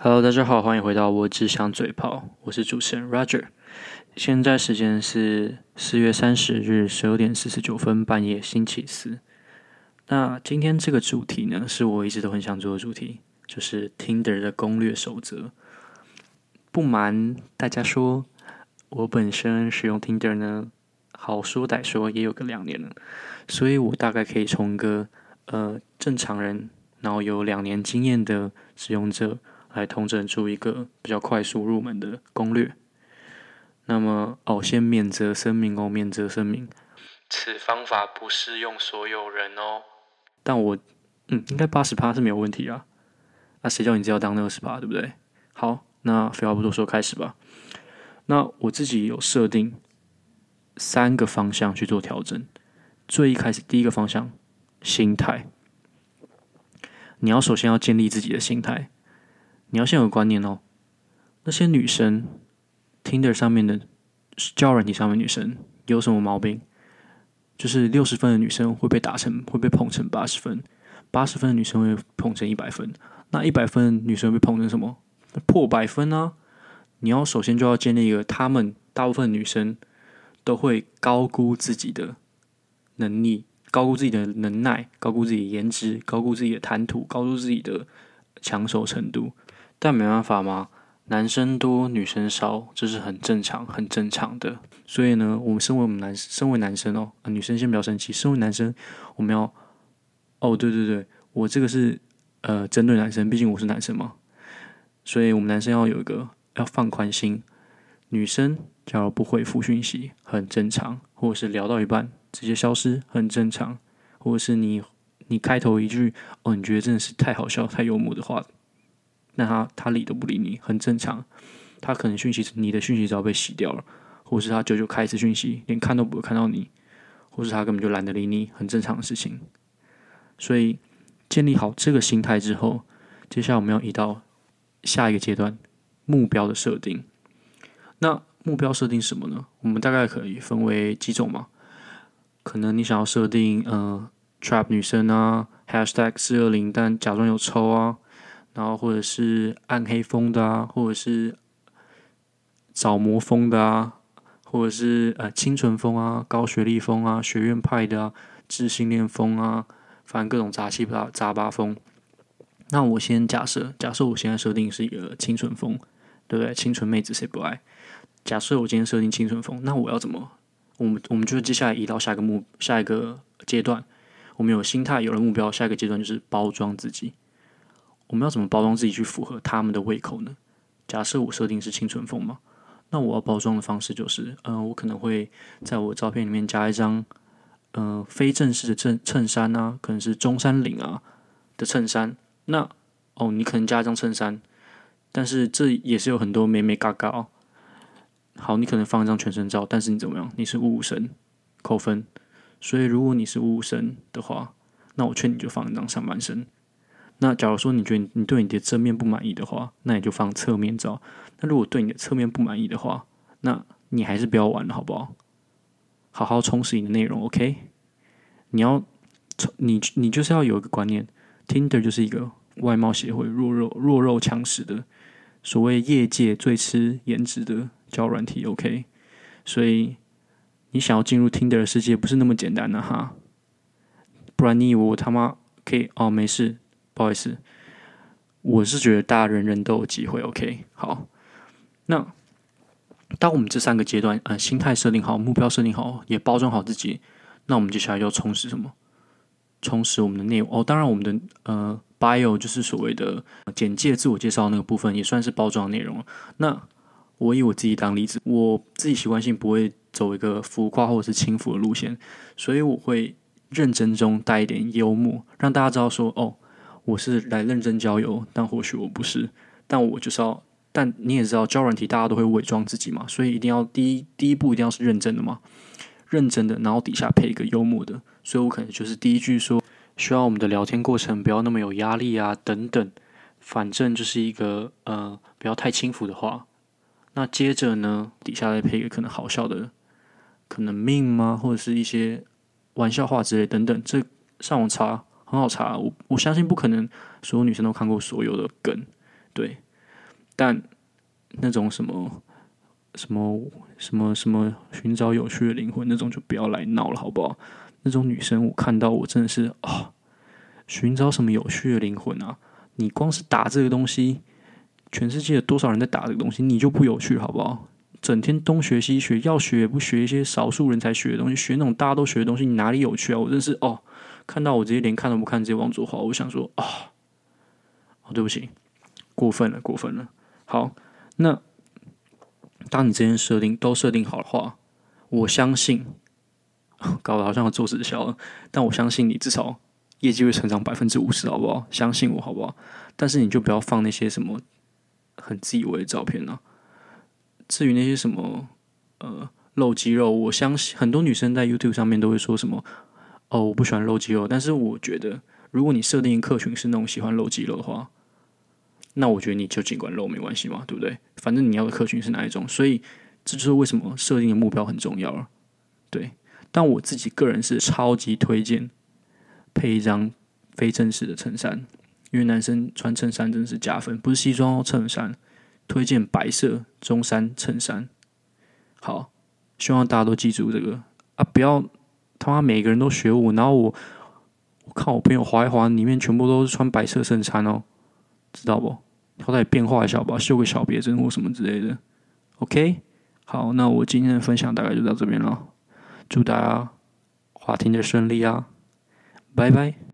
Hello，大家好，欢迎回到我只想嘴炮，我是主持人 Roger。现在时间是四月三十日十二点四十九分，半夜，星期四。那今天这个主题呢，是我一直都很想做的主题，就是 Tinder 的攻略守则。不瞒大家说，我本身使用 Tinder 呢，好说歹说也有个两年了，所以我大概可以从一个呃正常人，然后有两年经验的使用者。来统整出一个比较快速入门的攻略。那么，哦，先免责声明哦，免责声明，此方法不适用所有人哦。但我，嗯，应该八十趴是没有问题啊。那谁叫你只要当那二十趴，对不对？好，那废话不多说，开始吧。那我自己有设定三个方向去做调整。最一开始，第一个方向，心态。你要首先要建立自己的心态。你要先有观念哦，那些女生，Tinder 上面的交友软体上面女生有什么毛病？就是六十分的女生会被打成会被捧成八十分，八十分的女生会捧成一百分，那一百分的女生会被捧成什么？破百分啊！你要首先就要建立一个，她们大部分女生都会高估自己的能力，高估自己的能耐，高估自己的颜值，高估自己的谈吐，高估自己的抢手程度。但没办法嘛，男生多女生少，这是很正常、很正常的。所以呢，我们身为我们男，身为男生哦，啊、女生先不要生气。身为男生，我们要，哦，对对对，我这个是呃针对男生，毕竟我是男生嘛。所以我们男生要有一个要放宽心。女生假如不回复讯息，很正常；或者是聊到一半直接消失，很正常；或者是你你开头一句哦，你觉得真的是太好笑、太幽默的话。那他他理都不理你，很正常。他可能讯息你的讯息早被洗掉了，或是他久久开一次讯息，连看都不会看到你，或是他根本就懒得理你，很正常的事情。所以建立好这个心态之后，接下来我们要移到下一个阶段，目标的设定。那目标设定什么呢？我们大概可以分为几种嘛？可能你想要设定呃 trap 女生啊，hashtag 四二零，但假装有抽啊。然后或者是暗黑风的啊，或者是找魔风的啊，或者是呃清纯风啊、高学历风啊、学院派的啊、自信恋风啊，反正各种杂七杂杂八风。那我先假设，假设我现在设定是一个清纯风，对不对？清纯妹子谁不爱？假设我今天设定清纯风，那我要怎么？我们我们就接下来移到下一个目下一个阶段。我们有心态，有了目标，下一个阶段就是包装自己。我们要怎么包装自己去符合他们的胃口呢？假设我设定是清纯风嘛，那我要包装的方式就是，嗯、呃，我可能会在我照片里面加一张，嗯、呃，非正式的衬衬衫啊，可能是中山领啊的衬衫。那哦，你可能加一张衬衫，但是这也是有很多美美嘎嘎哦。好，你可能放一张全身照，但是你怎么样？你是五五身，扣分。所以如果你是五五身的话，那我劝你就放一张上半身。那假如说你觉得你对你的正面不满意的话，那你就放侧面照。那如果对你的侧面不满意的话，那你还是不要玩了，好不好？好好充实你的内容，OK？你要，你你就是要有一个观念，Tinder 就是一个外貌协会，弱肉弱肉强食的，所谓业界最吃颜值的交软体，OK？所以你想要进入 Tinder 的世界不是那么简单的哈，不然你以为我他妈可以哦？没事。不好意思，我是觉得大家人人都有机会。OK，好，那当我们这三个阶段，呃，心态设定好，目标设定好，也包装好自己，那我们接下来要充实什么？充实我们的内容哦。当然，我们的呃 bio 就是所谓的简介、自我介绍那个部分，也算是包装内容。那我以我自己当例子，我自己习惯性不会走一个浮夸或者是轻浮的路线，所以我会认真中带一点幽默，让大家知道说哦。我是来认真交友，但或许我不是，但我就是要，但你也知道，交友软体大家都会伪装自己嘛，所以一定要第一第一步一定要是认真的嘛，认真的，然后底下配一个幽默的，所以我可能就是第一句说，希望我们的聊天过程不要那么有压力啊，等等，反正就是一个呃不要太轻浮的话，那接着呢，底下再配一个可能好笑的，可能 meme 吗，或者是一些玩笑话之类等等，这上网查。很好查，我我相信不可能所有女生都看过所有的梗，对。但那种什么什么什么什么寻找有趣的灵魂那种就不要来闹了，好不好？那种女生我看到我真的是、哦，寻找什么有趣的灵魂啊？你光是打这个东西，全世界有多少人在打这个东西？你就不有趣，好不好？整天东学西学，要学也不学一些少数人才学的东西，学那种大家都学的东西，你哪里有趣啊？我真是哦，看到我直接连看都不看，直接往左滑。我想说啊、哦，对不起，过分了，过分了。好，那当你这些设定都设定好的话，我相信，搞得好像要做直销了，但我相信你至少业绩会成长百分之五十，好不好？相信我，好不好？但是你就不要放那些什么很自以为的照片呢、至于那些什么呃露肌肉，我相信很多女生在 YouTube 上面都会说什么哦，我不喜欢露肌肉。但是我觉得，如果你设定客群是那种喜欢露肌肉的话，那我觉得你就尽管露没关系嘛，对不对？反正你要的客群是哪一种，所以这就是为什么设定的目标很重要了。对，但我自己个人是超级推荐配一张非正式的衬衫，因为男生穿衬衫真的是加分，不是西装哦，衬衫。推荐白色中山衬衫，好，希望大家都记住这个啊！不要他妈每个人都学我，然后我我看我朋友滑一滑，里面全部都是穿白色衬衫哦，知道不？好歹变化一下吧，绣个小别针或什么之类的。OK，好，那我今天的分享大概就到这边了，祝大家滑听的顺利啊，拜拜。